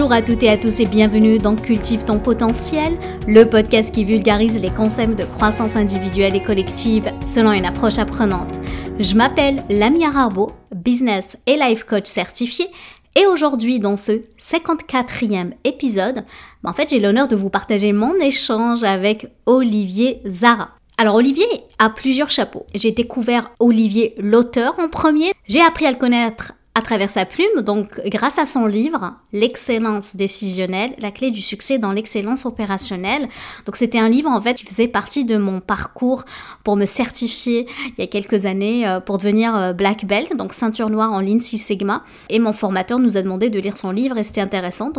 Bonjour à toutes et à tous et bienvenue dans Cultive ton potentiel, le podcast qui vulgarise les concepts de croissance individuelle et collective selon une approche apprenante. Je m'appelle Lamia Harbo, business et life coach certifié et aujourd'hui, dans ce 54e épisode, en fait, j'ai l'honneur de vous partager mon échange avec Olivier Zara. Alors Olivier a plusieurs chapeaux. J'ai découvert Olivier l'auteur en premier. J'ai appris à le connaître à travers sa plume, donc grâce à son livre L'excellence décisionnelle, la clé du succès dans l'excellence opérationnelle. Donc c'était un livre en fait qui faisait partie de mon parcours pour me certifier il y a quelques années euh, pour devenir euh, black belt, donc ceinture noire en ligne 6 sigma. Et mon formateur nous a demandé de lire son livre et c'était intéressant.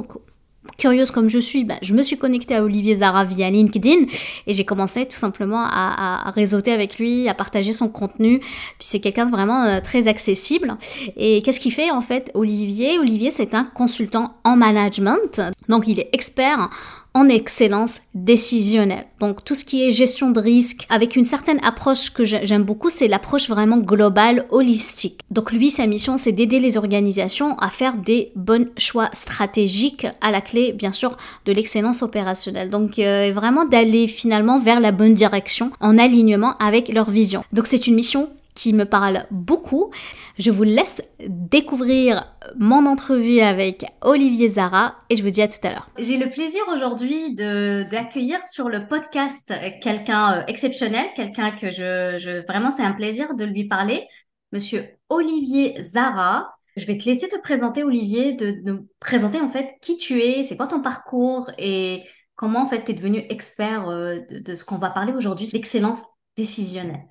Curieuse comme je suis, bah, je me suis connectée à Olivier Zara via LinkedIn et j'ai commencé tout simplement à, réseauter avec lui, à partager son contenu. Puis c'est quelqu'un de vraiment euh, très accessible. Et qu'est-ce qu'il fait en fait, Olivier? Olivier, c'est un consultant en management. Donc il est expert en excellence décisionnelle. Donc tout ce qui est gestion de risque avec une certaine approche que j'aime beaucoup, c'est l'approche vraiment globale, holistique. Donc lui, sa mission, c'est d'aider les organisations à faire des bons choix stratégiques à la clé, bien sûr, de l'excellence opérationnelle. Donc euh, vraiment d'aller finalement vers la bonne direction en alignement avec leur vision. Donc c'est une mission qui me parle beaucoup. Je vous laisse découvrir mon entrevue avec Olivier Zara et je vous dis à tout à l'heure. J'ai le plaisir aujourd'hui d'accueillir sur le podcast quelqu'un euh, exceptionnel, quelqu'un que je, vraiment c'est un plaisir de lui parler, monsieur Olivier Zara. Je vais te laisser te présenter Olivier, de, nous présenter en fait qui tu es, c'est quoi ton parcours et comment en fait tu es devenu expert euh, de, de ce qu'on va parler aujourd'hui, l'excellence décisionnelle.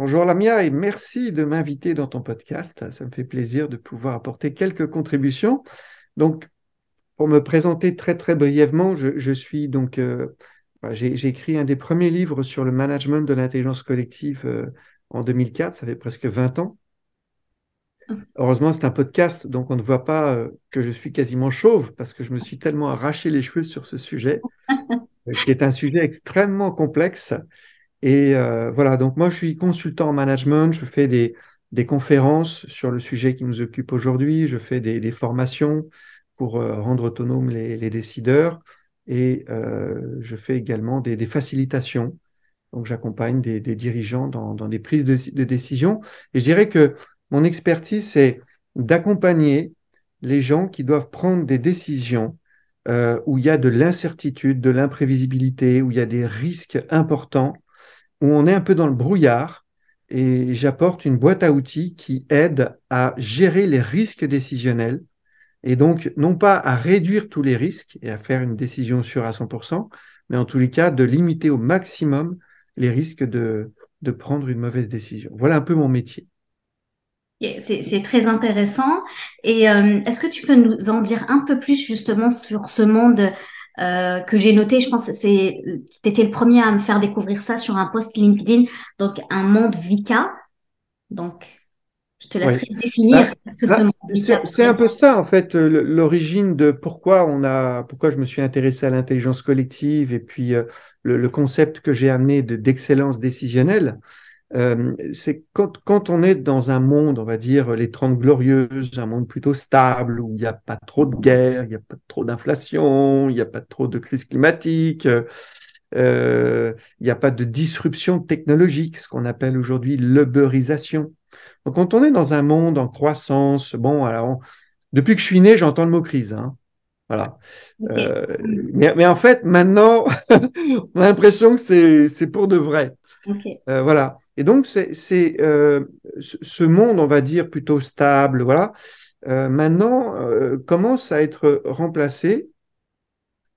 Bonjour Lamia et merci de m'inviter dans ton podcast. Ça me fait plaisir de pouvoir apporter quelques contributions. Donc, pour me présenter très très brièvement, je, suis donc, euh, bah, j'ai écrit un des premiers livres sur le management de l'intelligence collective euh, en 2004, ça fait presque 20 ans. Heureusement, c'est un podcast, donc on ne voit pas euh, que je suis quasiment chauve parce que je me suis tellement arraché les cheveux sur ce sujet, qui est un sujet extrêmement complexe et euh, voilà, donc moi je suis consultant en management, je fais des, des conférences sur le sujet qui nous occupe aujourd'hui, je fais des, des formations pour euh, rendre autonomes les, les, décideurs et euh, je fais également des, des facilitations. Donc j'accompagne des, dirigeants dans, dans des prises de, de, décision. Et je dirais que mon expertise, c'est d'accompagner les gens qui doivent prendre des décisions euh, où il y a de l'incertitude, de l'imprévisibilité, où il y a des risques importants où on est un peu dans le brouillard et j'apporte une boîte à outils qui aide à gérer les risques décisionnels et donc non pas à réduire tous les risques et à faire une décision sûre à 100%, mais en tous les cas de limiter au maximum les risques de, prendre une mauvaise décision. Voilà un peu mon métier. C'est très intéressant. Et euh, est-ce que tu peux nous en dire un peu plus justement sur ce monde euh, que j'ai noté, je pense que c'est, tu étais le premier à me faire découvrir ça sur un post LinkedIn, donc un monde Vika. Donc, je te laisserai définir bah, ce C'est un peu ça, en fait, l'origine de pourquoi on a, pourquoi je me suis intéressé à l'intelligence collective et puis euh, le, le, concept que j'ai amené d'excellence décisionnelle. Euh, c'est quand, quand, on est dans un monde, on va dire, les Trente Glorieuses, un monde plutôt stable, où il n'y a pas trop de guerre, il n'y a pas trop d'inflation, il n'y a pas trop de crise climatique, euh, il n'y a pas de disruption technologique, ce qu'on appelle aujourd'hui l'uberisation. Donc quand on est dans un monde en croissance, bon, alors, depuis que je suis né, j'entends le mot crise. Hein. Voilà. Euh, mais, mais, en fait, maintenant, on a l'impression que c'est pour de vrai. Euh, voilà. Et donc, c'est euh, ce monde, on va dire, plutôt stable, voilà, maintenant commence à être remplacé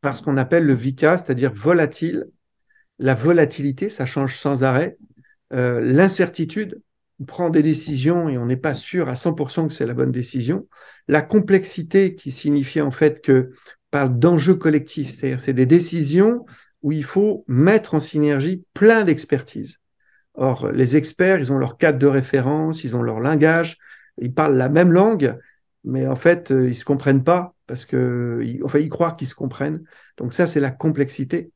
par ce qu'on appelle le VICA, c'est-à-dire volatile. La volatilité, ça change sans arrêt. L'incertitude, on prend des décisions et on n'est pas sûr à 100% que c'est la bonne décision. La complexité qui signifie en fait que parle d'enjeux collectifs, c'est-à-dire c'est des décisions où il faut mettre en synergie plein d'expertise. Or, les experts, ils ont leur cadre de référence, ils ont leur langage, ils parlent la même langue, mais en fait, euh, ils se comprennent pas parce que, enfin, ils croient qu'ils se comprennent. Donc ça, c'est la complexité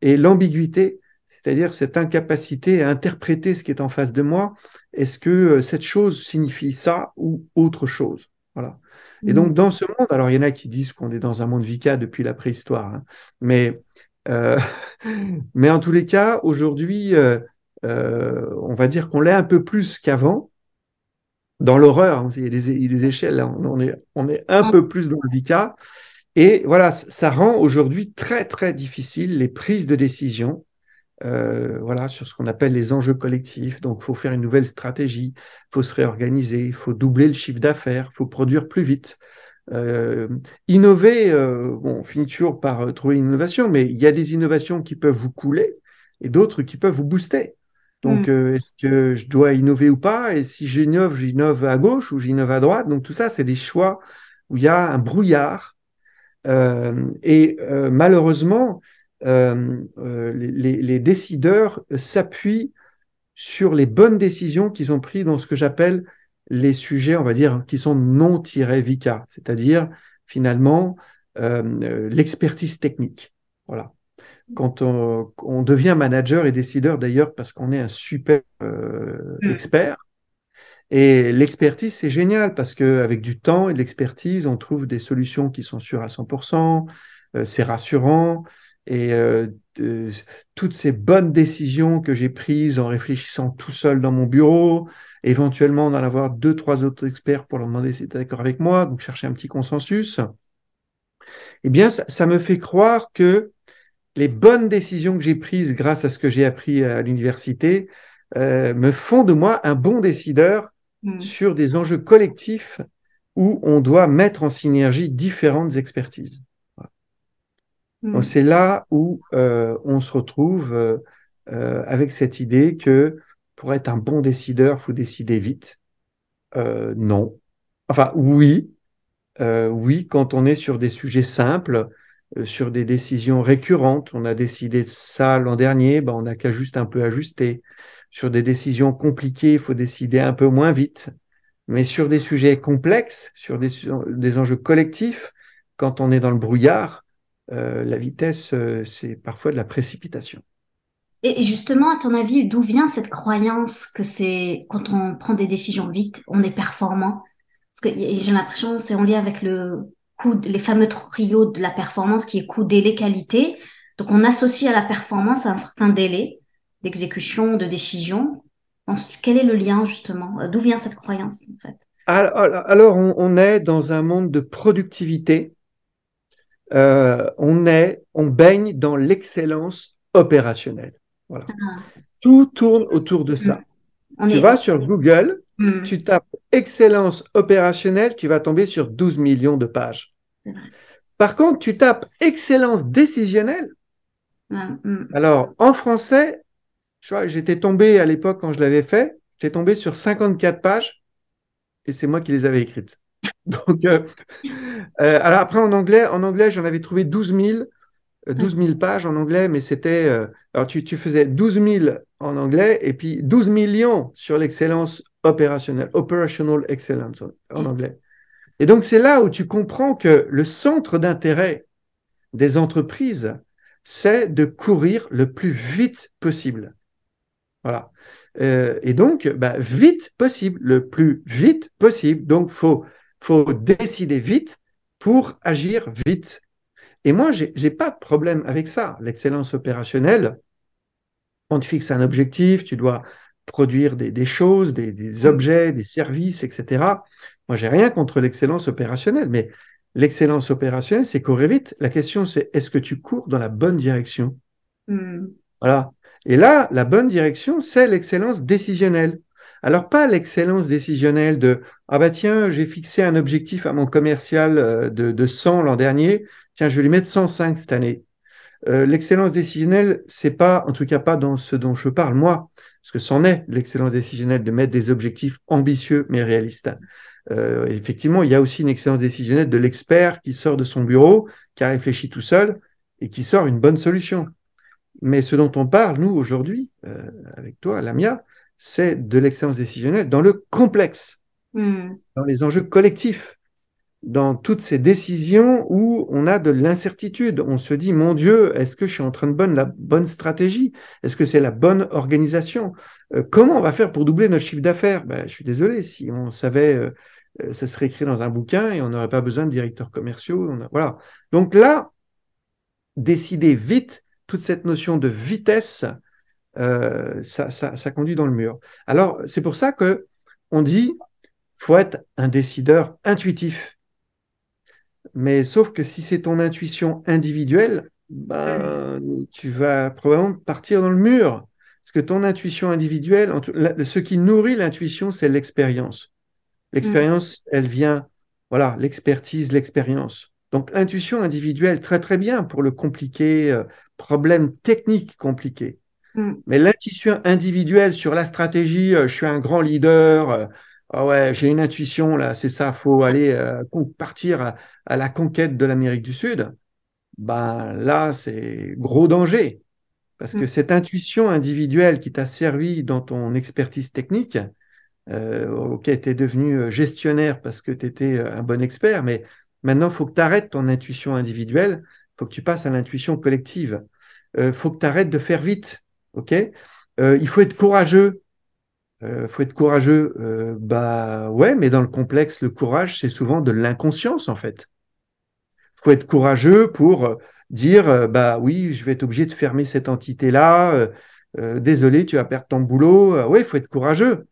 et l'ambiguïté, c'est-à-dire cette incapacité à interpréter ce qui est en face de moi. Est-ce que euh, cette chose signifie ça ou autre chose? Voilà. Et donc, dans ce monde, alors il y en a qui disent qu'on est dans un monde VICA depuis la préhistoire, hein, mais, euh, mais en tous les cas, aujourd'hui, euh, euh, on va dire qu'on l'est un peu plus qu'avant. Dans l'horreur, hein, il, y a des, échelles, hein, on, est, on est un peu plus dans le VICA. Et voilà, ça rend aujourd'hui très, très difficile les prises de décision euh, voilà, sur ce qu'on appelle les enjeux collectifs. Donc, il faut faire une nouvelle stratégie, il faut se réorganiser, il faut doubler le chiffre d'affaires, il faut produire plus vite. Euh, innover, euh, bon, on finit toujours par trouver une innovation, mais il y a des innovations qui peuvent vous couler et d'autres qui peuvent vous booster. Donc, mm. est-ce que je dois innover ou pas? Et si j'innove, j'innove à gauche ou j'innove à droite? Donc, tout ça, c'est des choix où il y a un brouillard. et malheureusement, euh, les, décideurs s'appuient sur les bonnes décisions qu'ils ont prises dans ce que j'appelle les sujets, on va dire, qui sont non tirés VICA, c'est-à-dire finalement euh, l'expertise technique. Voilà. Quand on, devient manager et décideur, d'ailleurs, parce qu'on est un super mm. expert, et l'expertise, c'est génial parce qu'avec du temps et de l'expertise, on trouve des solutions qui sont sûres à 100%, c'est rassurant, et euh, toutes ces bonnes décisions que j'ai prises en réfléchissant tout seul dans mon bureau, éventuellement d'en avoir deux, trois autres experts pour leur demander si tu d'accord avec moi, donc chercher un petit consensus, eh bien, ça, me fait croire que les bonnes décisions que j'ai prises grâce à ce que j'ai appris à l'université euh, me font de moi un bon décideur mmh. sur des enjeux collectifs où on doit mettre en synergie différentes expertises. Mm. C'est là où euh, on se retrouve euh, euh, avec cette idée que pour être un bon décideur, faut décider vite. non. Enfin, oui. oui, quand on est sur des sujets simples, sur des décisions récurrentes, on a décidé de ça l'an dernier, ben on n'a qu'à juste un peu ajuster. Sur des décisions compliquées, il faut décider un peu moins vite. Mais sur des sujets complexes, sur des, des enjeux collectifs, quand on est dans le brouillard, euh, la vitesse, euh, c'est parfois de la précipitation. Et justement, à ton avis, d'où vient cette croyance que c'est quand on prend des décisions vite, on est performant? Parce que j'ai l'impression c'est en lien avec le coût, les fameux trios de la performance qui est coût, délai, qualité. Donc on associe à la performance un certain délai d'exécution, de décision. Quel est le lien justement? D'où vient cette croyance en fait? Alors, on, est dans un monde de productivité euh, on est, on baigne dans l'excellence opérationnelle. Voilà. Ah. Tout tourne autour de ça. Mm. tu vas sur Google, mm. tu tapes excellence opérationnelle, tu vas tomber sur 12 millions de pages. Par contre, tu tapes excellence décisionnelle. Mm. Alors, en français, j'étais tombé à l'époque quand je l'avais fait, j'étais tombé sur 54 pages et c'est moi qui les avais écrites. Donc, euh, euh, alors après, en anglais, en anglais j'en avais trouvé 12 000, 12 000 pages en anglais, mais c'était. Euh, alors, tu, tu, faisais 12 000 en anglais et puis 12 millions sur l'excellence opérationnelle, operational excellence en anglais. Et donc, c'est là où tu comprends que le centre d'intérêt des entreprises, c'est de courir le plus vite possible. Voilà. et donc, bah, vite possible, le plus vite possible. Donc, faut faut décider vite pour agir vite. Et moi, je n'ai pas de problème avec ça. L'excellence opérationnelle, on te fixe un objectif, tu dois produire des, choses, des, objets, des services, etc. Moi, j'ai rien contre l'excellence opérationnelle, mais l'excellence opérationnelle, c'est courir vite. La question, c'est est-ce que tu cours dans la bonne direction? Hmm. Voilà. Et là, la bonne direction, c'est l'excellence décisionnelle. Alors, pas l'excellence décisionnelle de Ah bah tiens, j'ai fixé un objectif à mon commercial euh, de, de 100 l'an dernier, tiens, je vais lui mettre 105 cette année. Euh, l'excellence décisionnelle, c'est pas, en tout cas pas dans ce dont je parle moi, parce que c'en est l'excellence décisionnelle de mettre des objectifs ambitieux mais réalistes. Euh, effectivement, il y a aussi une excellence décisionnelle de l'expert qui sort de son bureau, qui a réfléchi tout seul et qui sort une bonne solution. Mais ce dont on parle, nous, aujourd'hui, avec toi, Lamia, c'est de l'excellence décisionnelle dans le complexe, hmm. dans les enjeux collectifs, dans toutes ces décisions où on a de l'incertitude. On se dit, mon Dieu, est-ce que je suis en train de bonne la bonne stratégie? Est-ce que c'est la bonne organisation? Euh, Comment on va faire pour doubler notre chiffre d'affaires? Ben, Je suis désolé, si on savait euh, euh, ça serait écrit dans un bouquin et on n'aurait pas besoin de directeurs commerciaux. voilà. Donc là, décider vite, toute cette notion de vitesse, euh, ça, ça, conduit dans le mur. Alors, c'est pour ça que on dit faut être un décideur intuitif. Mais sauf que si c'est ton intuition individuelle, ben, tu vas probablement partir dans le mur. Parce que ton intuition individuelle, ce qui nourrit l'intuition, c'est l'expérience. L'expérience, elle vient, voilà, l'expertise, l'expérience. Donc, intuition individuelle, très très bien pour le compliqué, euh, problème technique compliqué. Mm. Mais l'intuition individuelle sur la stratégie, euh, je suis un grand leader, euh, ah ouais, j'ai une intuition là, c'est ça, faut aller partir à, la conquête de l'Amérique du Sud. Ben là, c'est gros danger. Parce que mm. cette intuition individuelle qui t'a servi dans ton expertise technique, euh, ok, tu es devenu euh, gestionnaire parce que tu étais euh, un bon expert, mais maintenant, il faut que tu arrêtes ton intuition individuelle, il faut que tu passes à l'intuition collective. Il faut que tu arrêtes de faire vite. Ok il faut être courageux. Il faut être courageux. bah ouais, mais dans le complexe, le courage, c'est souvent de l'inconscience, en fait. Il faut être courageux pour dire euh, bah oui, je vais être obligé de fermer cette entité-là. Euh, euh, désolé, tu vas perdre ton boulot. oui, il faut être courageux.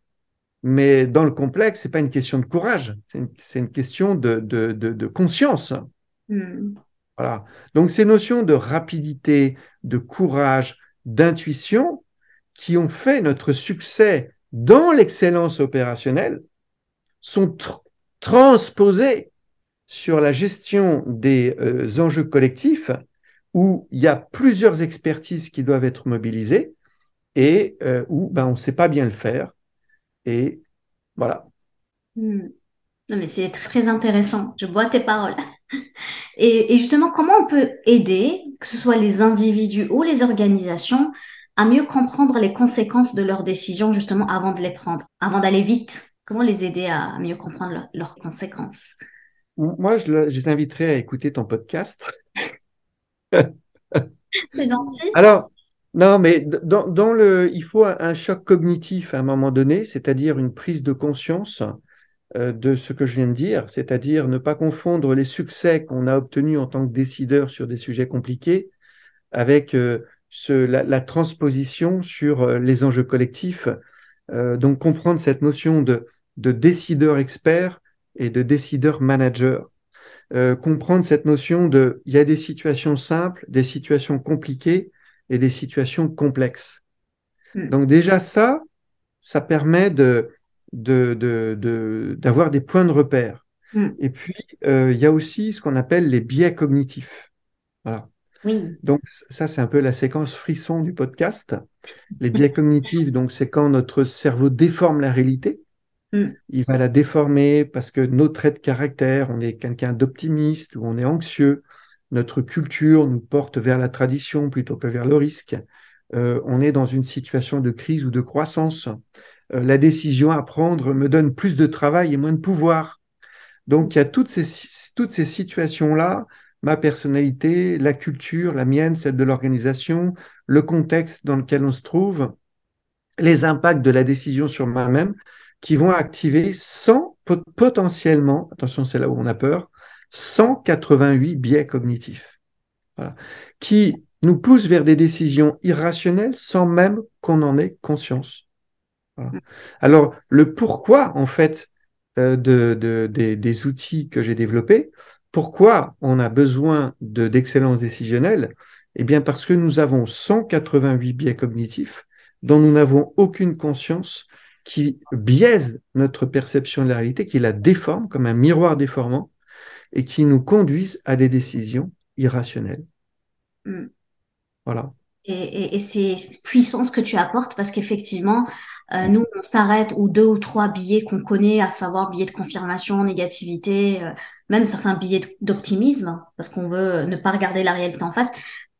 Mais dans le complexe, c'est pas une question de courage, c'est une, question de, de, conscience. Hmm. Voilà. Donc ces notions de rapidité, de courage, d'intuition, qui ont fait notre succès dans l'excellence opérationnelle, sont transposées sur la gestion des enjeux collectifs où il y a plusieurs expertises qui doivent être mobilisées et euh, où ben, on ne sait pas bien le faire. Et voilà. Hmm. Non, mais c'est très intéressant. Je bois tes paroles. Et, justement, comment on peut aider, que ce soit les individus ou les organisations, à mieux comprendre les conséquences de leurs décisions justement avant de les prendre, avant d'aller vite. Comment les aider à mieux comprendre leurs conséquences? Moi, je, les inviterais à écouter ton podcast. C'est gentil. Alors, non, mais dans, le, il faut un, choc cognitif à un moment donné, c'est-à-dire une prise de conscience de ce que je viens de dire, c'est-à-dire ne pas confondre les succès qu'on a obtenus en tant que décideur sur des sujets compliqués avec euh, la, transposition sur euh, les enjeux collectifs. donc comprendre cette notion de, de décideur expert et de décideur manager. Euh, comprendre cette notion de il y a des situations simples, des situations compliquées et des situations complexes. Hmm. Donc déjà ça, ça permet de d'avoir des points de repère. Hmm. Et puis euh, il y a aussi ce qu'on appelle les biais cognitifs. Voilà. Oui. Donc ça c'est un peu la séquence frisson du podcast. Les biais cognitifs, donc c'est quand notre cerveau déforme la réalité. Mm. Il va la déformer parce que nos traits de caractère, on est quelqu'un d'optimiste ou on est anxieux. Notre culture nous porte vers la tradition plutôt que vers le risque. Euh, on est dans une situation de crise ou de croissance. Euh, la décision à prendre me donne plus de travail et moins de pouvoir. Donc il y a toutes ces, toutes ces situations-là, ma personnalité, la culture, la mienne, celle de l'organisation, le contexte dans lequel on se trouve, les impacts de la décision sur moi-même, qui vont activer 100, potentiellement, attention, c'est là où on a peur, 188 biais cognitifs, qui nous poussent vers des décisions irrationnelles sans même qu'on en ait conscience. Alors, le pourquoi, en fait, euh, de, des, outils que j'ai développés, pourquoi on a besoin d'excellence décisionnelle? Eh bien, parce que nous avons 188 biais cognitifs dont nous n'avons aucune conscience qui biaise notre perception de la réalité, qui la déforme comme un miroir déformant et qui nous conduisent à des décisions irrationnelles. Hmm. Voilà. Et, c'est puissant ce que tu apportes parce qu'effectivement, euh, nous, on s'arrête aux deux ou trois billets qu'on connaît, à savoir billets de confirmation, négativité, euh, même certains billets d'optimisme, parce qu'on veut ne pas regarder la réalité en face.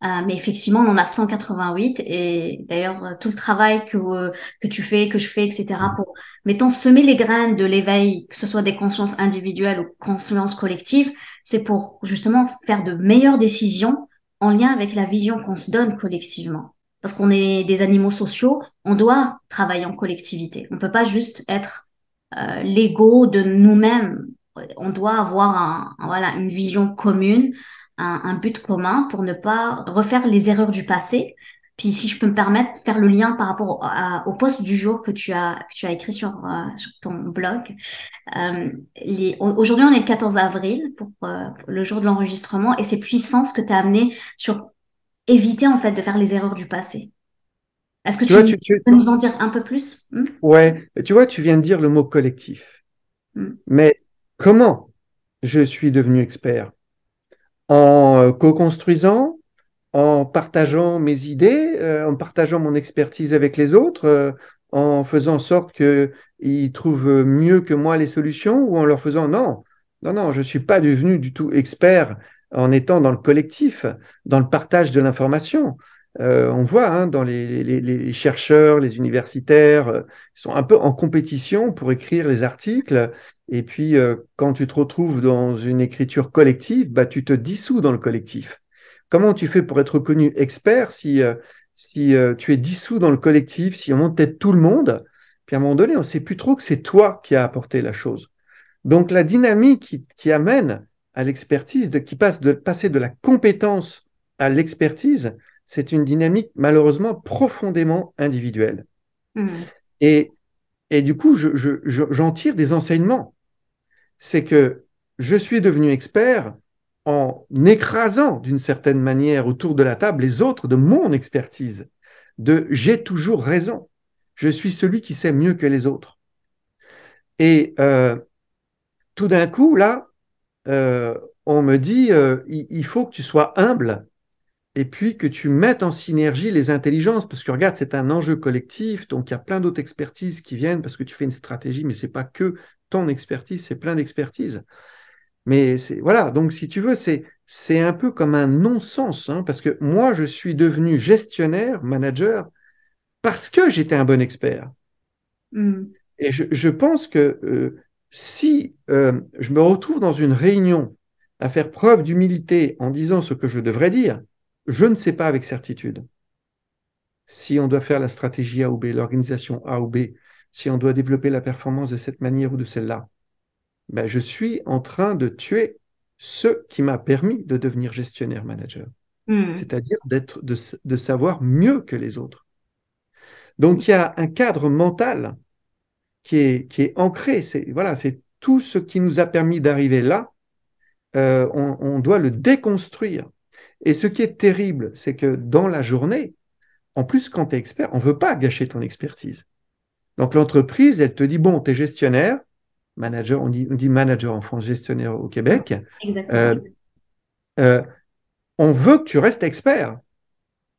Euh, mais effectivement, on en a 188 et d'ailleurs euh, tout le travail que euh, que tu fais, que je fais, etc. pour mettons semer les graines de l'éveil, que ce soit des consciences individuelles ou consciences collectives, c'est pour justement faire de meilleures décisions en lien avec la vision qu'on se donne collectivement. Parce qu'on est des animaux sociaux, on doit travailler en collectivité. On peut pas juste être l'ego de nous-mêmes. On doit avoir une vision commune, un, but commun pour ne pas refaire les erreurs du passé. Puis si je peux me permettre, faire le lien par rapport au, poste du jour que tu as, écrit sur, sur ton blog. Euh, Aujourd'hui, on est le 14 avril pour, pour le jour de l'enregistrement et c'est puissant ce que tu as amené sur éviter en fait de faire les erreurs du passé. Est-ce que tu, peux nous en dire un peu plus? Hmm? Ouais, tu vois, tu viens de dire le mot collectif. Hmm. Mais comment je suis devenu expert? En euh, co-construisant, en partageant mes idées, euh, en partageant mon expertise avec les autres, euh, en faisant en sorte qu'ils trouvent mieux que moi les solutions ou en leur faisant non, non, non, je ne suis pas devenu du tout expert en étant dans le collectif, dans le partage de l'information. Euh, on voit hein, dans les, chercheurs, les universitaires, euh, ils sont un peu en compétition pour écrire les articles. Et puis, euh, quand tu te retrouves dans une écriture collective, bah, tu te dissous dans le collectif. Comment tu fais pour être reconnu expert si, si tu es dissous dans le collectif, si on monte peut-être tout le monde? Puis à un moment donné, on ne sait plus trop que c'est toi qui as apporté la chose. Donc la dynamique qui amène à l'expertise, de, qui passe de passer de la compétence à l'expertise, c'est une dynamique malheureusement profondément individuelle. Mmh. Et, et, du coup, j'en je, je, tire des enseignements. C'est que je suis devenu expert en écrasant d'une certaine manière autour de la table les autres de mon expertise, de j'ai toujours raison, je suis celui qui sait mieux que les autres. Et euh, tout d'un coup, là, euh, on me dit, euh, il, faut que tu sois humble et puis que tu mettes en synergie les intelligences, parce que regarde, c'est un enjeu collectif, donc il y a plein d'autres expertises qui viennent parce que tu fais une stratégie, mais c'est pas que ton expertise, c'est plein d'expertises. Mais c'est voilà, donc si tu veux, c'est c'est un peu comme un non-sens, hein, parce que moi, je suis devenu gestionnaire, manager, parce que j'étais un bon expert. Mmh. Et je, je, pense que euh, si euh, je me retrouve dans une réunion à faire preuve d'humilité en disant ce que je devrais dire, je ne sais pas avec certitude si on doit faire la stratégie A ou B, l'organisation A ou B, si on doit développer la performance de cette manière ou de celle-là. Ben, je suis en train de tuer ce qui m'a permis de devenir gestionnaire manager, hmm. c'est-à-dire d'être, de, de savoir mieux que les autres. Donc il y a un cadre mental qui est, qui est ancré. C'est voilà, c'est tout ce qui nous a permis d'arriver là. Euh, on, doit le déconstruire. Et ce qui est terrible, c'est que dans la journée, en plus, quand tu es expert, on ne veut pas gâcher ton expertise. Donc l'entreprise, elle te dit, bon, tu es gestionnaire, manager, on dit, on dit, manager en France, gestionnaire au Québec. Euh, euh, on veut que tu restes expert,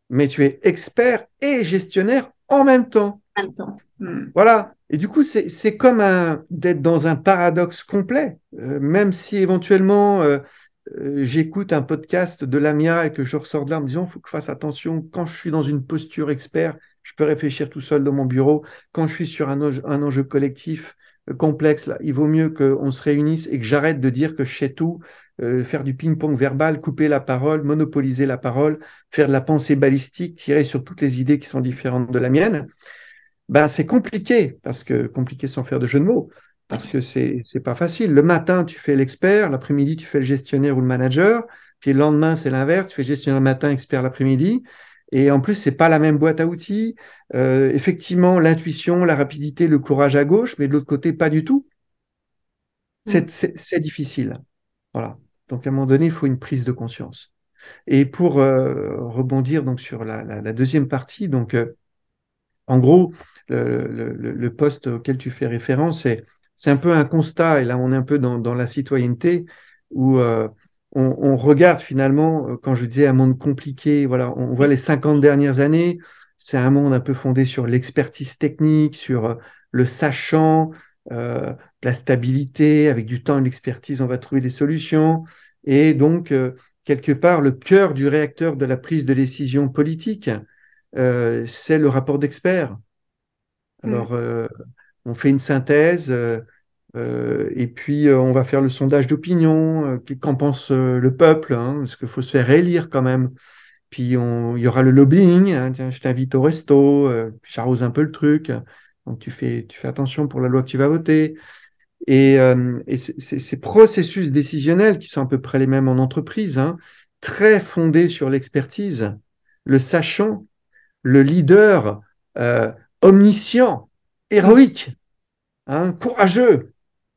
mais tu es expert et gestionnaire en même temps. En même temps. Hmm. Voilà. Et du coup, c'est comme d'être dans un paradoxe complet, euh, même si éventuellement euh, euh, j'écoute un podcast de Lamia et que je ressors de là en me disant, faut que je fasse attention, quand je suis dans une posture expert, je peux réfléchir tout seul dans mon bureau. Quand je suis sur un, enjeu collectif complexe, il vaut mieux qu'on se réunisse et que j'arrête de dire que je sais tout, faire du ping-pong verbal, couper la parole, monopoliser la parole, faire de la pensée balistique, tirer sur toutes les idées qui sont différentes de la mienne ben, c'est compliqué, parce que compliqué sans faire de jeu de mots, parce que c'est c'est pas facile. Le matin, tu fais l'expert, l'après-midi, tu fais le gestionnaire ou le manager, puis le lendemain, c'est l'inverse, tu fais gestionnaire le matin, expert l'après-midi. Et en plus, c'est pas la même boîte à outils. Euh, effectivement, l'intuition, la rapidité, le courage à gauche, mais de l'autre côté, pas du tout. C'est mm. difficile. Voilà. Donc, à un moment donné, il faut une prise de conscience. Et pour euh, rebondir donc sur la, la, deuxième partie, donc euh, en gros, le, poste auquel tu fais référence, c'est un peu un constat, et là on est un peu dans, la citoyenneté, où euh, on, regarde finalement, euh, quand je disais un monde compliqué, voilà, on voit les 50 dernières années, c'est un monde un peu fondé sur l'expertise technique, sur euh, le sachant, la stabilité, avec du temps et de l'expertise, on va trouver des solutions. Et donc, quelque part, le cœur du réacteur de la prise de décision politique, c'est le rapport d'experts. Mm. Alors, euh, on fait une synthèse euh, euh, et puis on va faire le sondage d'opinion. Qu'en pense le peuple hein, Parce qu'il faut se faire élire quand même. Puis il y aura le lobbying. Hein, tiens, je t'invite au resto. j'arrose un peu le truc. Donc tu fais, tu fais attention pour la loi que tu vas voter. Et, euh, et ces processus décisionnels qui sont à peu près les mêmes en entreprise, hein, très fondés sur l'expertise, le sachant, le leader euh, omniscient, héroïque, hein, courageux,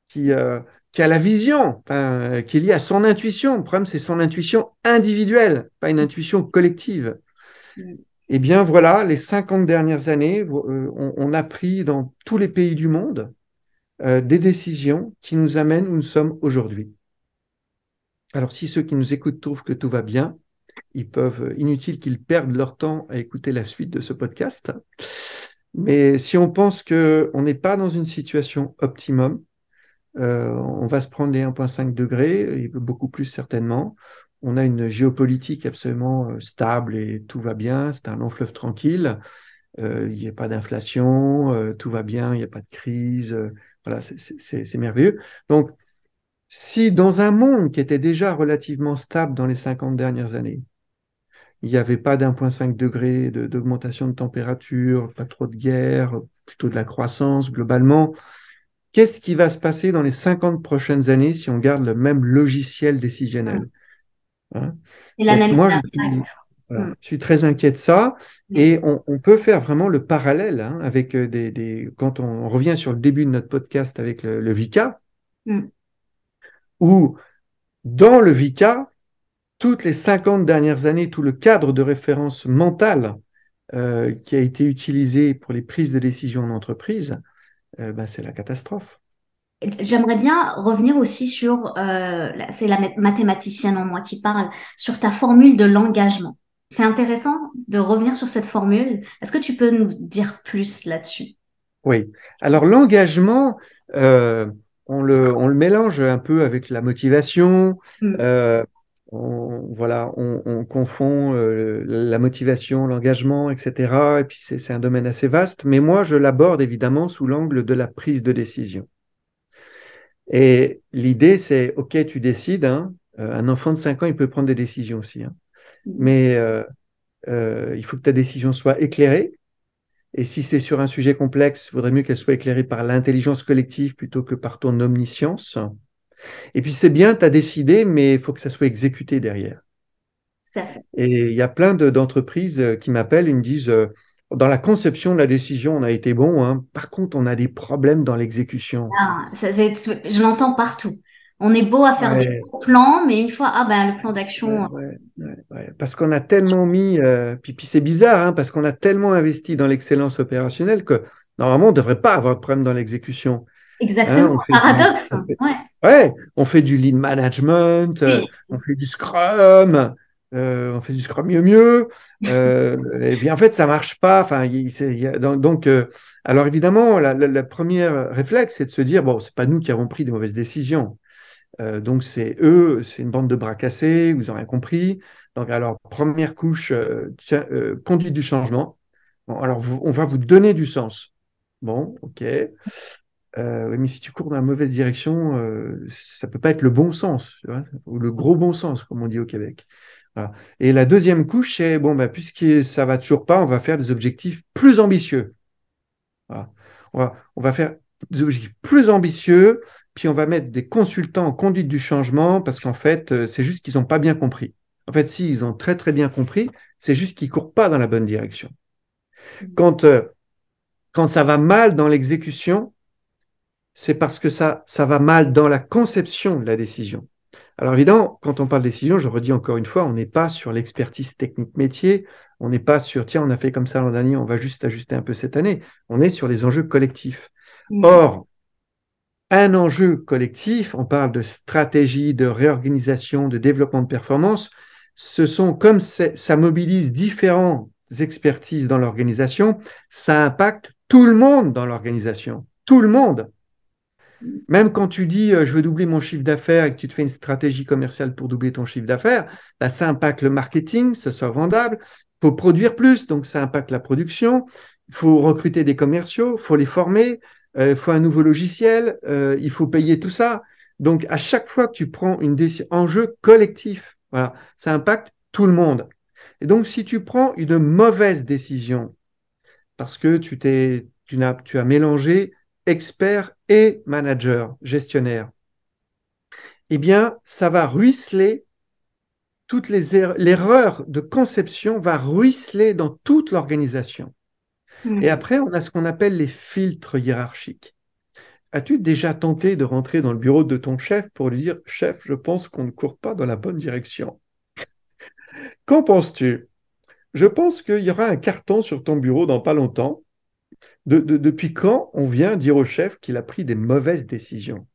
qui, euh, qui a la vision, enfin, qui est lié à son intuition. Le problème, c'est son intuition individuelle, pas une intuition collective. Mm. Eh bien, voilà, les 50 dernières années, euh, on, a pris dans tous les pays du monde euh, des décisions qui nous amènent où nous sommes aujourd'hui. Alors, si ceux qui nous écoutent trouvent que tout va bien, ils peuvent, inutile qu'ils perdent leur temps à écouter la suite de ce podcast. Mais si on pense qu'on n'est pas dans une situation optimum, euh, on va se prendre les 1,5 degrés, beaucoup plus certainement. On a une géopolitique absolument euh, stable et tout va bien, c'est un long fleuve tranquille. Euh, il n'y a pas d'inflation, tout va bien, il n'y a pas de crise. voilà, c'est merveilleux. Donc, si dans un monde qui était déjà relativement stable dans les 50 dernières années, il n'y avait pas d'1,5 degré d'augmentation de, température, pas trop de guerre, plutôt de la croissance globalement, Qu'est-ce qui va se passer dans les 50 prochaines années si on garde le même logiciel décisionnel hein? Et l'analyse Moi, je suis, très inquiet de ça. Et on, peut faire vraiment le parallèle hein, avec euh, des, Quand on revient sur le début de notre podcast avec le, VICA, mm. Où dans le VICA, toutes les 50 dernières années, tout le cadre de référence mentale euh, qui a été utilisé pour les prises de décision en entreprise, euh, ben, c'est la catastrophe. J'aimerais bien revenir aussi sur, euh, c'est la mathématicienne en moi qui parle, sur ta formule de l'engagement. C'est intéressant de revenir sur cette formule. Est-ce que tu peux nous dire plus là-dessus? Oui. Alors l'engagement, on, le, on, le, mélange un peu avec la motivation. Hmm on, voilà, on, confond euh, la motivation, l'engagement, etc. Et puis c'est un domaine assez vaste, mais moi je l'aborde évidemment sous l'angle de la prise de décision. Et l'idée c'est, ok, tu décides, hein, euh, un enfant de 5 ans, il peut prendre des décisions aussi, hein. mmh. mais euh, il faut que ta décision soit éclairée. Et si c'est sur un sujet complexe, il vaudrait mieux qu'elle soit éclairée par l'intelligence collective plutôt que par ton omniscience. Et puis c'est bien, tu as décidé, mais il faut que ça soit exécuté derrière. Et il y a plein d'entreprises euh, qui m'appellent et me disent, euh, dans la conception de la décision, on a été bon, hein. par contre, on a des problèmes dans l'exécution. Ah, je l'entends partout. On est beau à faire des plans, mais une fois, ah ben le plan d'action. parce qu'on a tellement mis, euh, puis, puis c'est bizarre, hein, parce qu'on a tellement investi dans l'excellence opérationnelle que normalement, on ne devrait pas avoir de problème dans l'exécution. Exactement, hein, paradoxe. ouais. on fait du lean management, euh, on fait du scrum, euh, on fait du scrum mieux mieux. Euh, et bien en fait, ça marche pas. Enfin, donc, alors évidemment, la, première réflexe, c'est de se dire bon, c'est pas nous qui avons pris des mauvaises décisions. Donc c'est eux, c'est une bande de bras cassés. Vous aurez compris. Donc alors première couche, conduite du changement. Bon, alors on va vous donner du sens. Bon, ok. Euh, mais si tu cours dans la mauvaise direction, euh, ça peut pas être le bon sens, ou le gros bon sens, comme on dit au Québec. Et la deuxième couche, c'est bon, bah, puisque ça va toujours pas, on va faire des objectifs plus ambitieux. On va faire des objectifs plus ambitieux, puis on va mettre des consultants en conduite du changement, parce qu'en fait, euh, c'est juste qu'ils n'ont pas bien compris. En fait, si ils ont très très bien compris, c'est juste qu'ils courent pas dans la bonne direction. Quand, euh, quand ça va mal dans l'exécution, c'est parce que ça, ça va mal dans la conception de la décision. Alors évidemment, quand on parle de décision, je redis encore une fois, on n'est pas sur l'expertise technique métier, on n'est pas sur, tiens, on a fait comme ça l'an dernier, on va juste ajuster un peu cette année, on est sur les enjeux collectifs. Or, un enjeu collectif, on parle de stratégie, de réorganisation, de développement de performance, ce sont comme ça mobilise différentes expertises dans l'organisation, ça impacte tout le monde dans l'organisation, tout le monde. Même quand tu dis euh, je veux doubler mon chiffre d'affaires et que tu te fais une stratégie commerciale pour doubler ton chiffre d'affaires, bah, ça impacte le marketing, ça soit vendable. Il faut produire plus, donc ça impacte la production. Il faut recruter des commerciaux, faut les former, il faut un nouveau logiciel, euh, il faut payer tout ça. Donc à chaque fois que tu prends une décision, enjeu collectif, ça impacte tout le monde. Et donc si tu prends une mauvaise décision parce que tu t'es tu as, tu as mélangé expert et manager, gestionnaire. Eh bien, ça va ruisseler toutes erreurs, l'erreur de conception va ruisseler dans toute l'organisation. Et après, on a ce qu'on appelle les filtres hiérarchiques. As-tu déjà tenté de rentrer dans le bureau de ton chef pour lui dire, chef, je pense qu'on ne court pas dans la bonne direction Qu'en penses-tu? Je pense qu'il y aura un carton sur ton bureau dans pas longtemps. depuis quand on vient dire au chef qu'il a pris des mauvaises décisions?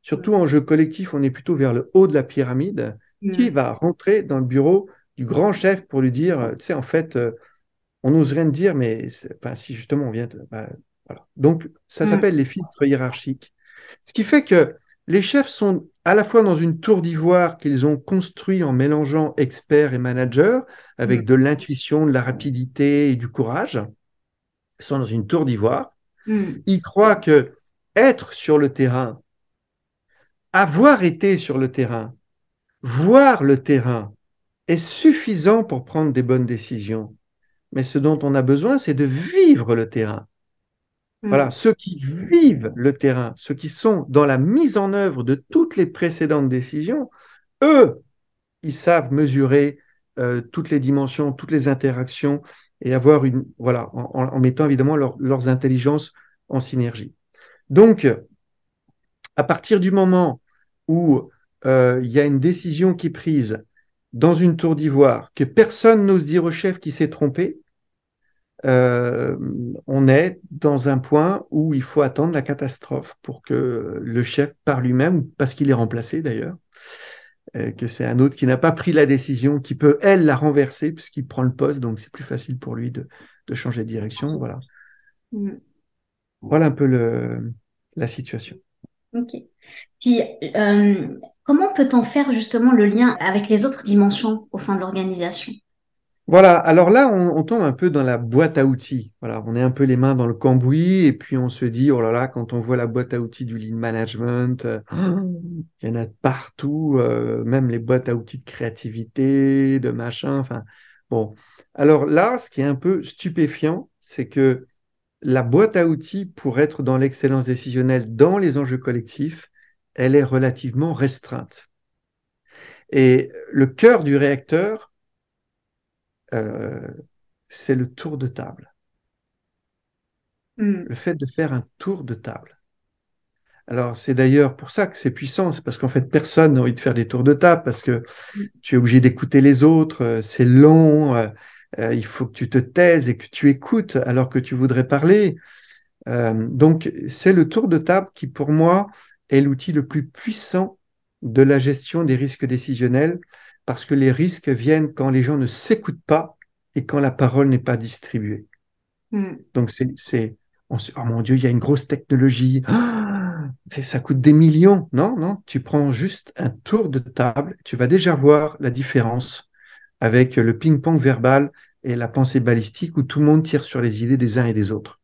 Surtout en jeu collectif, on est plutôt vers le haut de la pyramide. Qui va rentrer dans le bureau du grand chef pour lui dire, tu sais, en fait, euh, on n'ose rien dire, mais enfin, si justement on vient de... bah, voilà. Donc, ça Hmm. s'appelle les filtres hiérarchiques. Ce qui fait que les chefs sont à la fois dans une tour d'ivoire qu'ils ont construit en mélangeant experts et managers, avec Mm. de l'intuition, de la rapidité et du courage. Ils sont dans une tour d'ivoire. Hmm. Ils croient que être sur le terrain, avoir été sur le terrain, voir le terrain est suffisant pour prendre des bonnes décisions. Mais ce dont on a besoin, c'est de vivre le terrain. Hmm. Voilà, ceux qui vivent le terrain, ceux qui sont dans la mise en œuvre de toutes les précédentes décisions, eux, ils savent mesurer euh, toutes les dimensions, toutes les interactions et avoir une, voilà, en, mettant évidemment leur- leurs intelligences en synergie. Donc, à partir du moment où euh, il y a une décision qui est prise dans une tour d'ivoire, que personne n'ose dire au chef qui s'est trompé, euh, on est dans un point où il faut attendre la catastrophe pour que le chef par lui-même, parce qu'il est remplacé d'ailleurs, euh, que c'est un autre qui n'a pas pris la décision, qui peut, elle, la renverser, puisqu'il prend le poste, donc c'est plus facile pour lui de, de changer de direction. Voilà, Hmm. voilà un peu le, la situation. Ok. Puis, euh, comment peut-on faire justement le lien avec les autres dimensions au sein de l'organisation? Voilà, alors là, on, tombe un peu dans la boîte à outils. Voilà, on est un peu les mains dans le cambouis et puis on se dit, oh là là, quand on voit la boîte à outils du lean management, euh, il y en a partout, euh, même les boîtes à outils de créativité, de machin. Enfin, bon. Alors là, ce qui est un peu stupéfiant, c'est que la boîte à outils pour être dans l'excellence décisionnelle dans les enjeux collectifs, elle est relativement restreinte. Et le cœur du réacteur, euh, c'est le tour de table. Hmm. Le fait de faire un tour de table. Alors, c'est d'ailleurs pour ça que c'est puissant, c'est parce qu'en fait, personne n'a envie de faire des tours de table parce que tu es obligé d'écouter les autres, euh, c'est long, euh, euh, il faut que tu te taises et que tu écoutes alors que tu voudrais parler. Euh, donc, c'est le tour de table qui, pour moi, est l'outil le plus puissant de la gestion des risques décisionnels parce que les risques viennent quand les gens ne s'écoutent pas et quand la parole n'est pas distribuée. Hmm. Donc, c'est, c'est, on se- oh mon Dieu, il y a une grosse technologie. Ah, ça coûte des millions. Non, non, tu prends juste un tour de table. Tu vas déjà voir la différence avec le ping-pong verbal et la pensée balistique où tout le monde tire sur les idées des uns et des autres.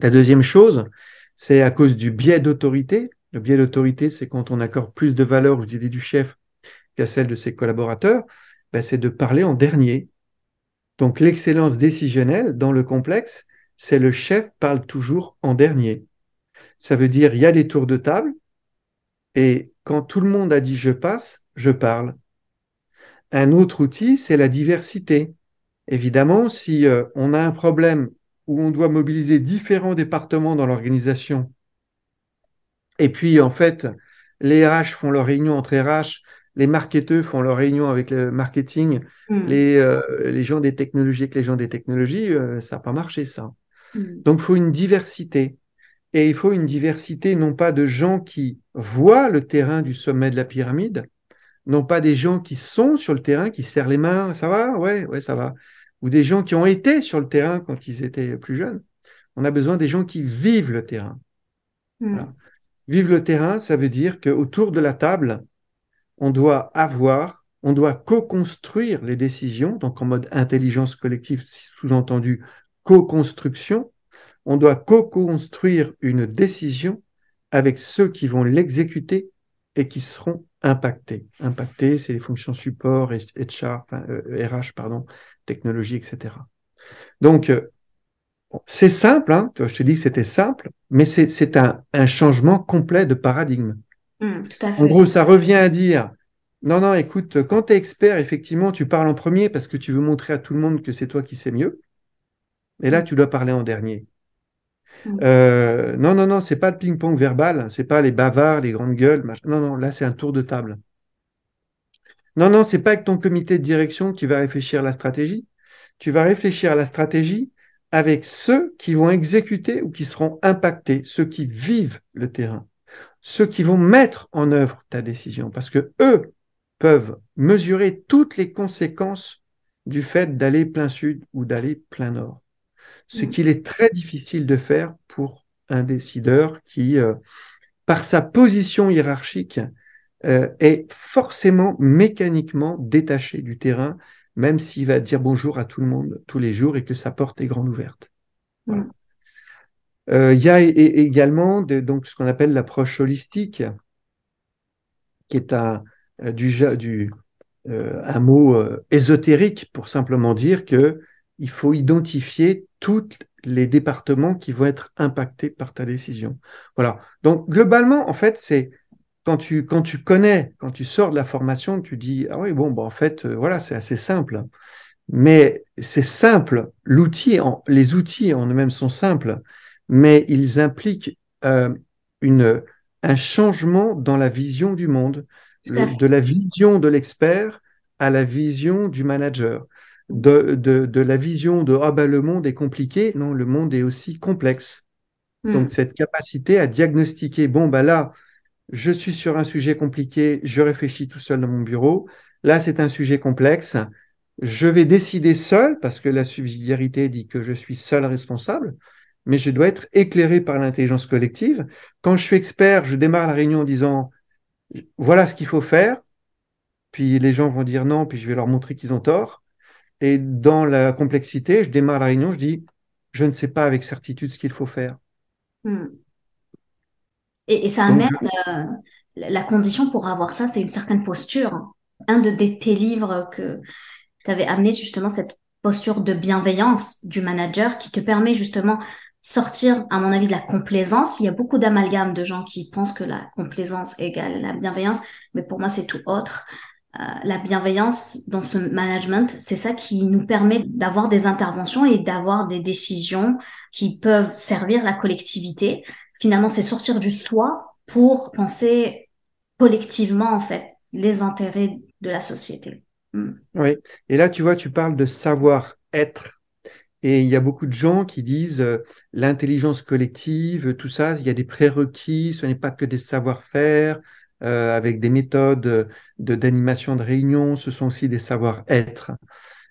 La deuxième chose, c'est à cause du biais d'autorité. Le biais d'autorité, c'est quand on accorde plus de valeur aux idées du chef qu'à celles de ses collaborateurs, ben, c'est de parler en dernier. Donc l'excellence décisionnelle dans le complexe, c'est le chef parle toujours en dernier. Ça veut dire il y a des tours de table et quand tout le monde a dit je passe, je parle. Un autre outil, c'est la diversité. Évidemment, si euh, on a un problème où on doit mobiliser différents départements dans l'organisation, et puis en fait, les RH font leur réunion entre RH, les marketeurs font leur réunion avec le marketing, Hmm. les, euh, les gens des technologies avec les gens des technologies, euh, ça n'a pas marché ça. Hmm. Donc il faut une diversité. Et il faut une diversité non pas de gens qui voient le terrain du sommet de la pyramide, non pas des gens qui sont sur le terrain, qui se serrent les mains, ça va, ouais, ouais, ça va, ou des gens qui ont été sur le terrain quand ils étaient plus jeunes. On a besoin des gens qui vivent le terrain. Hmm. Voilà. Vivre le terrain, ça veut dire qu'autour de la table, on doit avoir, on doit co-construire les décisions, donc en mode intelligence collective, sous-entendu co-construction. On doit co-construire une décision avec ceux qui vont l'exécuter et qui seront impactés. Impactés, c'est les fonctions support, HR, enfin, euh, RH, pardon, technologie, etc. Donc, euh, c'est simple, hein, je te dis que c'était simple, mais c'est un, un, changement complet de paradigme. Mmh, tout à fait. En gros, ça revient à dire, non, non, écoute, quand tu es expert, effectivement, tu parles en premier parce que tu veux montrer à tout le monde que c'est toi qui sais mieux. Et là, mmh. tu dois parler en dernier. Mmh. Euh, non, non, non, c'est pas le ping-pong verbal, c'est pas les bavards, les grandes gueules. Non, non, là, c'est un tour de table. Non, non, c'est pas avec ton comité de direction que tu vas réfléchir à la stratégie. Tu vas réfléchir à la stratégie avec ceux qui vont exécuter ou qui seront impactés, ceux qui vivent le terrain, ceux qui vont mettre en œuvre ta décision, parce que eux peuvent mesurer toutes les conséquences du fait d'aller plein sud ou d'aller plein nord. Ce mm. qu'il est très difficile de faire pour un décideur qui, euh, par sa position hiérarchique, euh, est forcément mécaniquement détaché du terrain même s'il va dire bonjour à tout le monde tous les jours et que sa porte est grande ouverte. Mm. Euh, il y a également donc, ce qu'on appelle l'approche holistique, qui est un, euh, du, euh, un mot ésotérique pour simplement dire que il faut identifier tous les départements qui vont être impactés par ta décision. Voilà. Donc globalement, en fait, c'est quand tu, quand tu connais, quand tu sors de la formation, tu dis Ah oui, bon, bah, en fait, euh, voilà, c'est assez simple. Mais c'est simple, l'outil, les outils en eux-mêmes sont simples, mais ils impliquent euh, une, un changement dans la vision du monde, de la vision de l'expert à la vision du manager, de, de, de la vision de ah ben le monde est compliqué, non, le monde est aussi complexe. Hmm. Donc cette capacité à diagnostiquer, bon ben là, je suis sur un sujet compliqué, je réfléchis tout seul dans mon bureau. Là, c'est un sujet complexe. Je vais décider seul parce que la subsidiarité dit que je suis seul responsable, mais je dois être éclairé par l'intelligence collective. Quand je suis expert, je démarre la réunion en disant voilà ce qu'il faut faire. Puis les gens vont dire non, puis je vais leur montrer qu'ils ont tort. Et dans la complexité, je démarre la réunion, je dis je ne sais pas avec certitude ce qu'il faut faire. Hmm. Et, ça amène euh, la condition pour avoir ça, c'est une certaine posture. Un de tes livres que tu avais amené justement cette posture de bienveillance du manager qui te permet justement sortir, à mon avis, de la complaisance. Il y a beaucoup d'amalgames de gens qui pensent que la complaisance égale la bienveillance, mais pour moi, c'est tout autre. Euh, la bienveillance dans ce management, c'est ça qui nous permet d'avoir des interventions et d'avoir des décisions qui peuvent servir la collectivité finalement, c'est sortir du soi pour penser collectivement, en fait, les intérêts de la société. Hmm. Oui, et là, tu vois, tu parles de savoir-être. Et il y a beaucoup de gens qui disent euh, l'intelligence collective, tout ça, il y a des prérequis, ce n'est pas que des savoir-faire, euh, avec des méthodes de d'animation de, réunion, ce sont aussi des savoir-être.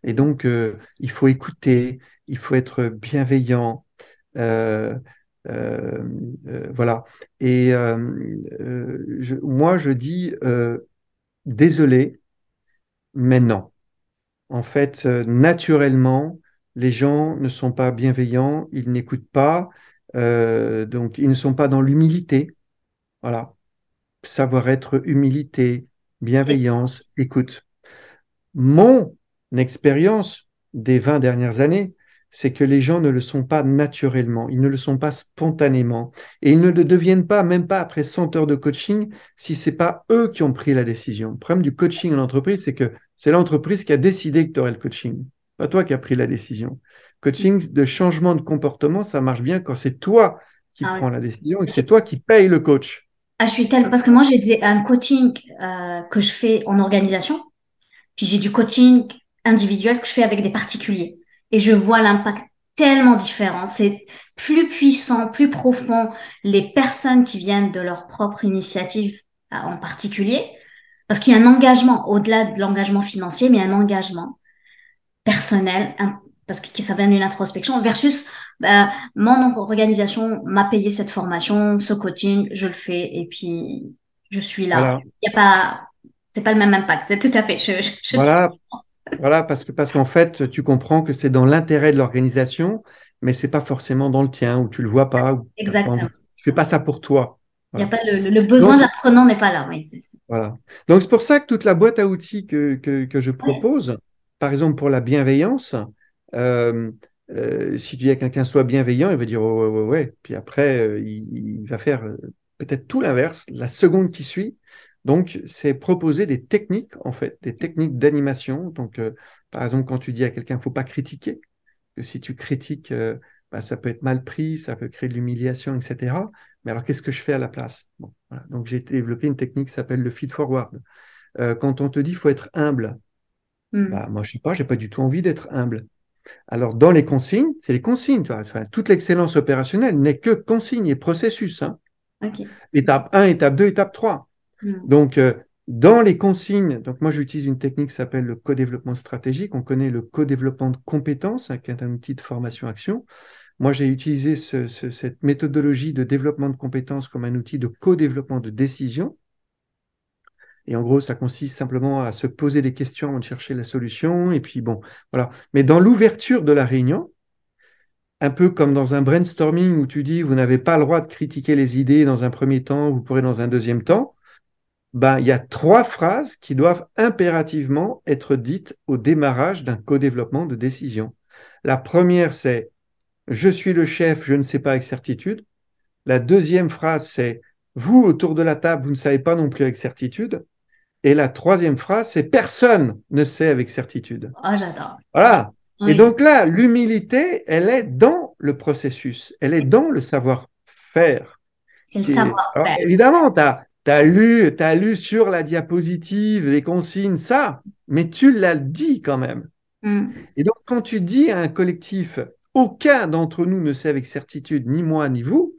Et donc, euh, il faut écouter, il faut être bienveillant, euh, euh, voilà. Et euh, moi, je dis désolé, mais non. En fait, naturellement, les gens ne sont pas bienveillants, ils n'écoutent pas, donc ils ne sont pas dans l'humilité. Voilà. Savoir être humilité, bienveillance, écoute. Mon expérience des 20 dernières années, c'est que les gens ne le sont pas naturellement, ils ne le sont pas spontanément, et ils ne le deviennent pas, même pas après 100 heures de coaching, si c'est pas eux qui ont pris la décision. Le problème du coaching en entreprise, c'est que c'est l'entreprise qui a décidé que tu aurais le coaching, pas toi qui as pris la décision. Coaching de changement de comportement, ça marche bien quand c'est toi qui ah prends la décision et c'est toi qui payes le coach. Ah, je suis tellement parce que moi j'ai un coaching euh, que je fais en organisation, puis j'ai du coaching individuel que je fais avec des particuliers et je vois l'impact tellement différent. C'est plus puissant, plus profond. Les personnes qui viennent de leur propre initiative euh, en particulier, parce qu'il y a un engagement au-delà de l'engagement financier, mais un engagement personnel, parce que ça vient d'une introspection, versus bah, mon organisation m'a payé cette formation, ce coaching, je le fais, et puis je suis là. Il y a pas, c'est pas le même impact. Tout à fait. Je, je, voilà. Voilà, parce que parce qu'en fait, tu comprends que c'est dans l'intérêt de l'organisation, mais c'est pas forcément dans le tien, ou tu le vois pas. Ou, Exactement. Tu fais pas ça pour toi. Il y a pas le, le besoin d'apprenant n'est pas là. Oui, voilà. Donc c'est pour ça que toute la boîte à outils que, que, que je propose, par exemple pour la bienveillance, euh, euh, si tu dis à quelqu'un soit bienveillant, il va dire ouais, ouais, ouais, Puis après, euh, il, va faire peut-être tout l'inverse, la seconde qui suit. Donc, c'est proposer des techniques, en fait, des techniques d'animation. Donc, par exemple, quand tu dis à quelqu'un, faut pas critiquer, que si tu critiques, bah, ça peut être mal pris, ça peut créer de l'humiliation, etc. Mais alors, qu'est-ce que je fais à la place? Bon, voilà. Donc, j'ai développé une technique qui s'appelle le feed forward. quand on te dit, faut être humble, hmm. bah, moi, je sais pas, j'ai pas du tout envie d'être humble. Alors, dans les consignes, c'est les consignes. Tu vois. toute l'excellence opérationnelle n'est que consignes et processus. Hein. Étape 1, étape 2, étape 3. Hmm. Donc, euh, dans les consignes, donc moi j'utilise une technique qui s'appelle le co-développement stratégique. On connaît le co-développement de compétences, hein, qui est un outil de formation-action. Moi, j'ai utilisé cette méthodologie de développement de compétences comme un outil de co-développement de décision. Et en gros, ça consiste simplement à se poser des questions avant de chercher la solution. Et puis bon, voilà. Mais dans l'ouverture de la réunion, un peu comme dans un brainstorming où tu dis vous n'avez pas le droit de critiquer les idées dans un premier temps, vous pourrez dans un deuxième temps. Ben, il y a trois phrases qui doivent impérativement être dites au démarrage d'un co-développement de décision. La première, c'est je suis le chef, je ne sais pas avec certitude. La deuxième phrase, c'est vous autour de la table, vous ne savez pas non plus avec certitude. Et la troisième phrase, c'est personne ne sait avec certitude. Oh, j'adore. Voilà. Et donc là, l'humilité, elle est dans le processus, elle est dans le savoir-faire. C'est le savoir-faire. Évidemment, tu as, lu, as lu sur la diapositive les consignes, ça, mais tu l'as dit quand même. Hmm. Et donc, quand tu dis à un collectif, aucun d'entre nous ne sait avec certitude, ni moi, ni vous,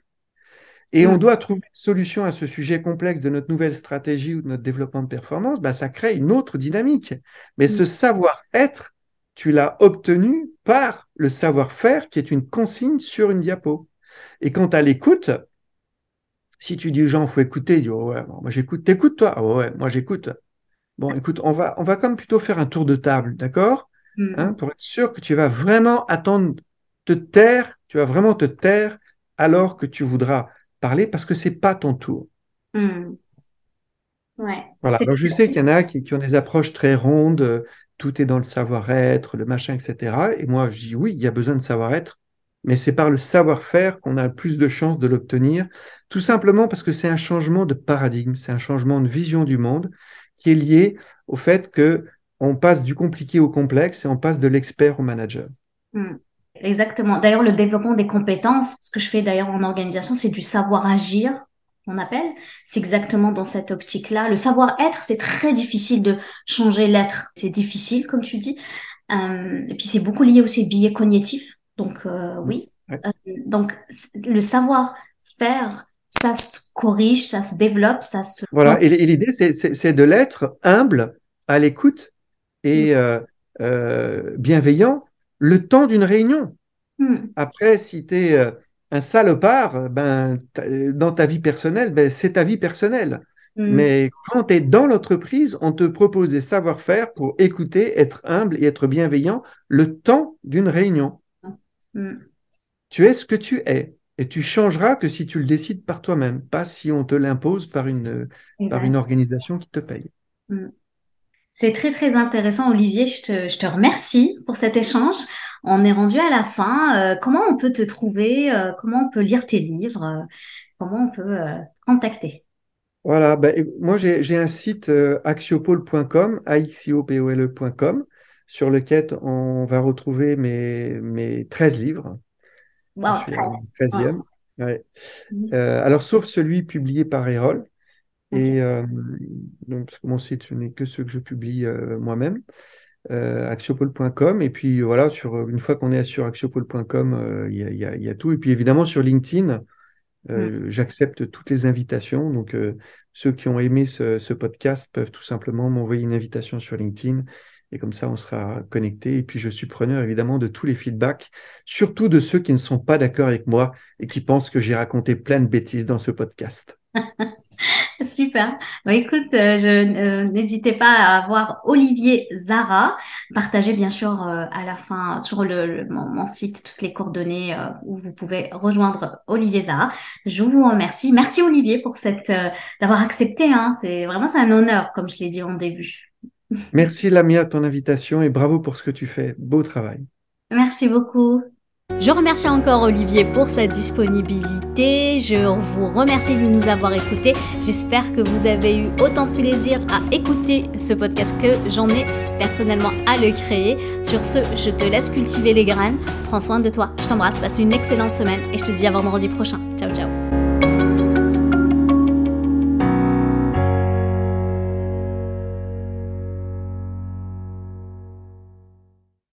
et on mm. doit trouver une solution à ce sujet complexe de notre nouvelle stratégie ou de notre développement de performance, bah, ça crée une autre dynamique. Mais ce mm. savoir-être, tu l'as obtenu par le savoir-faire qui est une consigne sur une diapo. Et quant à l'écoute, si tu dis aux gens, faut écouter, dis, oh ouais, moi j'écoute, t'écoutes toi? Ah ouais, moi j'écoute. Bon, écoute, on va, on va comme plutôt faire un tour de table, d'accord? Mm. Hein, pour être sûr que tu vas vraiment attendre, te taire, tu vas vraiment te taire alors que tu voudras parler parce que c'est pas ton tour. Hmm. Ouais. Voilà. Alors je sais qu'il y en a qui, ont des approches très rondes, euh, tout est dans le savoir-être, le machin, etc. Et moi, je dis oui, il y a besoin de savoir-être, mais c'est par le savoir-faire qu'on a plus de chances de l'obtenir, tout simplement parce que c'est un changement de paradigme, c'est un changement de vision du monde qui est lié au fait que on passe du compliqué au complexe et on passe de l'expert au manager. Hmm. Exactement. D'ailleurs, le développement des compétences, ce que je fais d'ailleurs en organisation, c'est du savoir agir, on appelle. C'est exactement dans cette optique-là. Le savoir-être, c'est très difficile de changer l'être. C'est difficile, comme tu dis. Euh, et puis, c'est beaucoup lié aussi au biais cognitif. Donc, euh, oui. Euh, donc, le savoir-faire, ça se corrige, ça se développe, ça se... Voilà. Et, l'idée, c'est de l'être humble, à l'écoute et mm. bienveillant le temps d'une réunion. Hmm. Après, si tu es euh, un salopard, ben, dans ta vie personnelle, ben, c'est ta vie personnelle. Mais quand tu es dans l'entreprise, on te propose des savoir-faire pour écouter, être humble et être bienveillant le temps d'une réunion. Hmm. Tu es ce que tu es. Et tu changeras que si tu le décides par toi-même, pas si on te l'impose par une, par une organisation qui te paye. C'est très, très intéressant, Olivier. Je te, je te, remercie pour cet échange. On est rendu à la fin. Euh, comment on peut te trouver? Euh, Comment on peut lire tes livres? Euh, Comment on peut contacter? Voilà, ben, moi j'ai un site axiopole.com, axiopole.com, sur lequel on va retrouver mes, mes 13 livres. Wow, 13. 13e. alors, sauf celui publié par Erol. Et euh, donc, parce que mon site, ce n'est que ceux que je publie euh, moi-même, euh, axiopole.com. Et puis voilà, sur, une fois qu'on est sur axiopole.com, il y, y, a tout. Et puis évidemment, sur LinkedIn, mm. j'accepte toutes les invitations. Donc, ceux qui ont aimé ce, ce podcast peuvent tout simplement m'envoyer une invitation sur LinkedIn. Et comme ça, on sera connecté. Et puis, je suis preneur évidemment de tous les feedbacks, surtout de ceux qui ne sont pas d'accord avec moi et qui pensent que j'ai raconté plein de bêtises dans ce podcast. Super. Bah, écoute, euh, euh, n'hésitez pas à voir Olivier Zara. Partagez bien sûr euh, à la fin sur le, mon, site toutes les coordonnées où vous pouvez rejoindre Olivier Zara. Je vous remercie. Merci Olivier pour d'avoir accepté. Hein. C'est vraiment c'est un honneur, comme je l'ai dit en début. Merci Lamia, ton invitation et bravo pour ce que tu fais. Beau travail. Merci beaucoup. Je remercie encore Olivier pour sa disponibilité. Je vous remercie de nous avoir écoutés. J'espère que vous avez eu autant de plaisir à écouter ce podcast que j'en ai personnellement à le créer. Sur ce, je te laisse cultiver les graines. Prends soin de toi. Je t'embrasse. Passe une excellente semaine et je te dis à vendredi prochain. Ciao, ciao.